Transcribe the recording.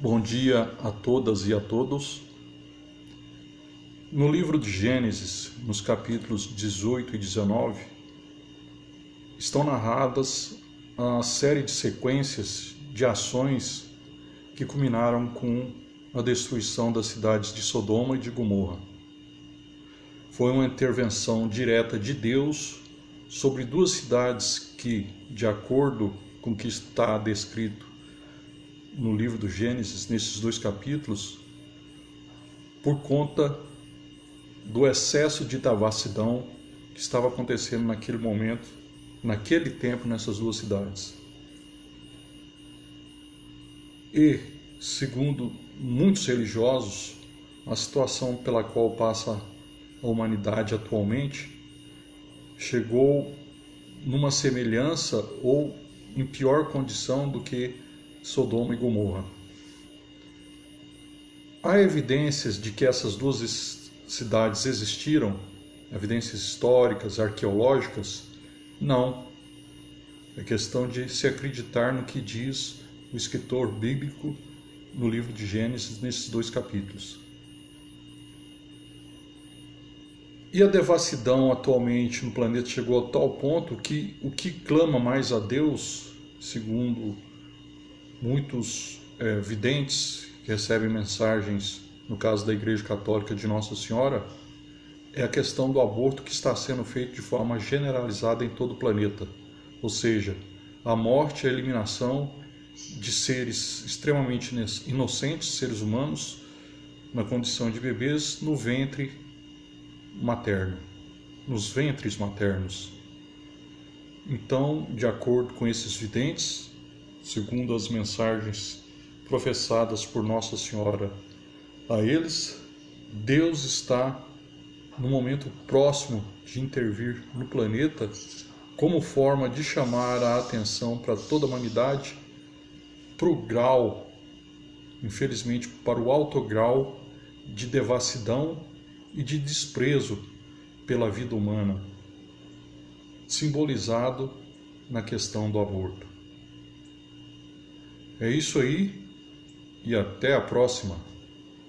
Bom dia a todas e a todos. No livro de Gênesis, nos capítulos 18 e 19, estão narradas a série de sequências de ações que culminaram com a destruição das cidades de Sodoma e de Gomorra. Foi uma intervenção direta de Deus sobre duas cidades que, de acordo com o que está descrito no livro do Gênesis, nesses dois capítulos, por conta do excesso de devassidão que estava acontecendo naquele momento, naquele tempo, nessas duas cidades. E, segundo muitos religiosos, a situação pela qual passa a humanidade atualmente chegou numa semelhança ou em pior condição do que Sodoma e Gomorra. Há evidências de que essas duas cidades existiram, evidências históricas, arqueológicas? Não. É questão de se acreditar no que diz o escritor bíblico no livro de Gênesis, nesses dois capítulos. E a devassidão atualmente no planeta chegou a tal ponto que o que clama mais a Deus, segundo muitos é, videntes que recebem mensagens, no caso da Igreja Católica de Nossa Senhora, é a questão do aborto que está sendo feito de forma generalizada em todo o planeta. Ou seja, a morte a eliminação de seres extremamente inocentes, seres humanos, na condição de bebês, no ventre materno, nos ventres maternos. Então, de acordo com esses videntes, segundo as mensagens professadas por Nossa Senhora a eles, Deus está no momento próximo de intervir no planeta como forma de chamar a atenção para toda a humanidade para o grau, infelizmente para o alto grau de devassidão e de desprezo pela vida humana, simbolizado na questão do aborto. É isso aí e até a próxima.